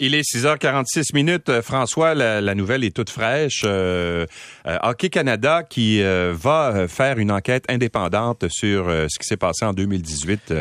Il est 6h46 minutes. Euh, François, la, nouvelle est toute fraîche. Euh, euh, Hockey Canada qui va faire une enquête indépendante sur ce qui s'est passé en 2018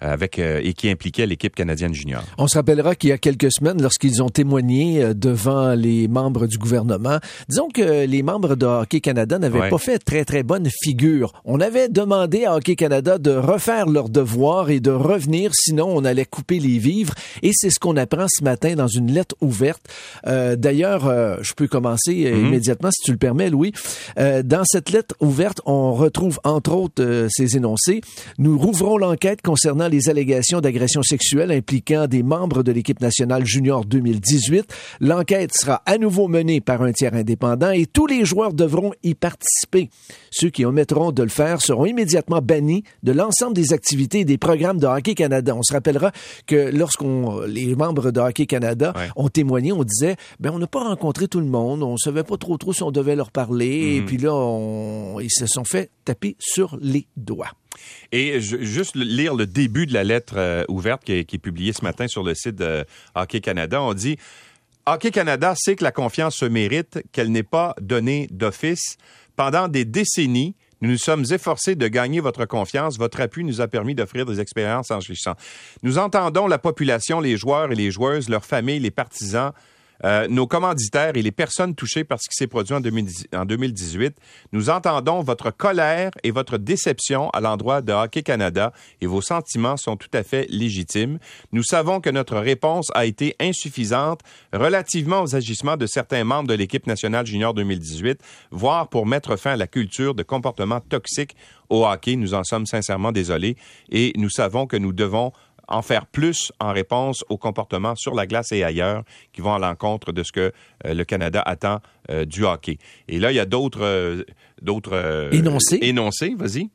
avec et qui impliquait l'équipe canadienne junior. On se rappellera qu'il y a quelques semaines, lorsqu'ils ont témoigné devant les membres du gouvernement, disons que les membres de Hockey Canada n'avaient pas fait très très bonne figure. On avait demandé à Hockey Canada de refaire leur devoir et de revenir, sinon on allait couper les vivres. Et c'est ce qu'on apprend ce matin dans une lettre ouverte. Euh, d'ailleurs, euh, je peux commencer euh, mhm. immédiatement si tu le permets, Louis. dans cette lettre ouverte, on retrouve entre autres ces énoncés. Nous rouvrons l'enquête concernant les allégations d'agression sexuelle impliquant des membres de l'équipe nationale junior 2018. L'enquête sera à nouveau menée par un tiers indépendant et tous les joueurs devront y participer. Ceux qui omettront de le faire seront immédiatement bannis de l'ensemble des activités et des programmes de Hockey Canada. On se rappellera que lorsqu'on les membres de Hockey Canada ont témoigné, on disait, ben on n'a pas rencontré tout le monde, on savait pas trop trop si on devait leur parler, et mhm. puis là, ils se sont fait taper sur les doigts. Et juste lire le début de la lettre euh, ouverte qui est, publiée ce matin sur le site de Hockey Canada, on dit Hockey Canada sait que la confiance se mérite, qu'elle n'est pas donnée d'office. Pendant des décennies, nous nous sommes efforcés de gagner votre confiance. Votre appui nous a permis d'offrir des expériences enrichissantes. Nous entendons la population, les joueurs et les joueuses, leurs familles, les partisans, euh, nos commanditaires et les personnes touchées par ce qui s'est produit en, 2018, nous entendons votre colère et votre déception à l'endroit de Hockey Canada et vos sentiments sont tout à fait légitimes. Nous savons que notre réponse a été insuffisante relativement aux agissements de certains membres de l'équipe nationale junior 2018, voire pour mettre fin à la culture de comportement toxique au hockey. Nous en sommes sincèrement désolés et nous savons que nous devons en faire plus en réponse aux comportements sur la glace et ailleurs qui vont à l'encontre de ce que euh, le Canada attend euh, du hockey. Et là, il y a d'autres euh, d'autres énoncés. Énoncés, vas-y.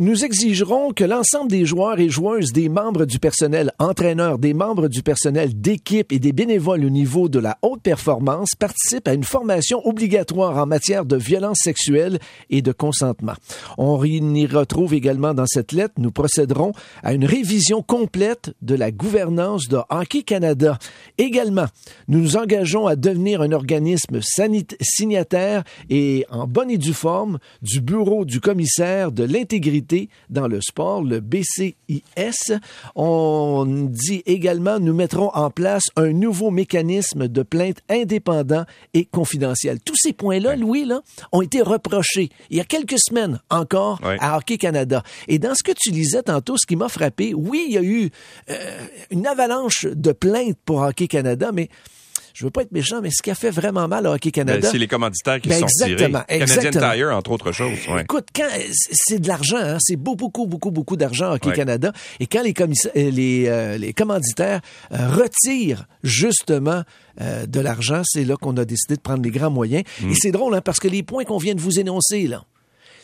nous exigerons que l'ensemble des joueurs et joueuses, des membres du personnel, entraîneurs, des membres du personnel d'équipe et des bénévoles au niveau de la haute performance participent à une formation obligatoire en matière de violence sexuelle et de consentement. On y retrouve également dans cette lettre, nous procéderons à une révision complète de la gouvernance de Hockey Canada. Également, nous nous engageons à devenir un organisme signataire et en bonne et due forme du bureau du commissaire de l'intégrité dans le sport, le BCIS. On dit également, nous mettrons en place un nouveau mécanisme de plainte indépendant et confidentiel. Tous ces points-là, Louis, là, ont été reprochés il y a quelques semaines encore à Hockey Canada. Et dans ce que tu lisais tantôt, ce qui m'a frappé, oui, il y a eu euh, une avalanche de plaintes pour Hockey Canada, mais je veux pas être méchant, mais ce qui a fait vraiment mal à Hockey ben, Canada. c'est les commanditaires qui ben, sont exactement, tirés. Canadian Tire, entre autres choses. Écoute, quand c'est de l'argent, hein, c'est beaucoup, beaucoup, beaucoup, beaucoup d'argent Hockey Canada. Et quand les, euh, les, euh, les commanditaires euh, retirent justement de l'argent, c'est là qu'on a décidé de prendre les grands moyens. Mm. Et c'est drôle, hein, parce que les points qu'on vient de vous énoncer, là,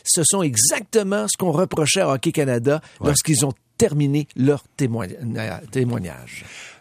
ce sont exactement ce qu'on reprochait à Hockey Canada lorsqu'ils ont terminé leur témoignage.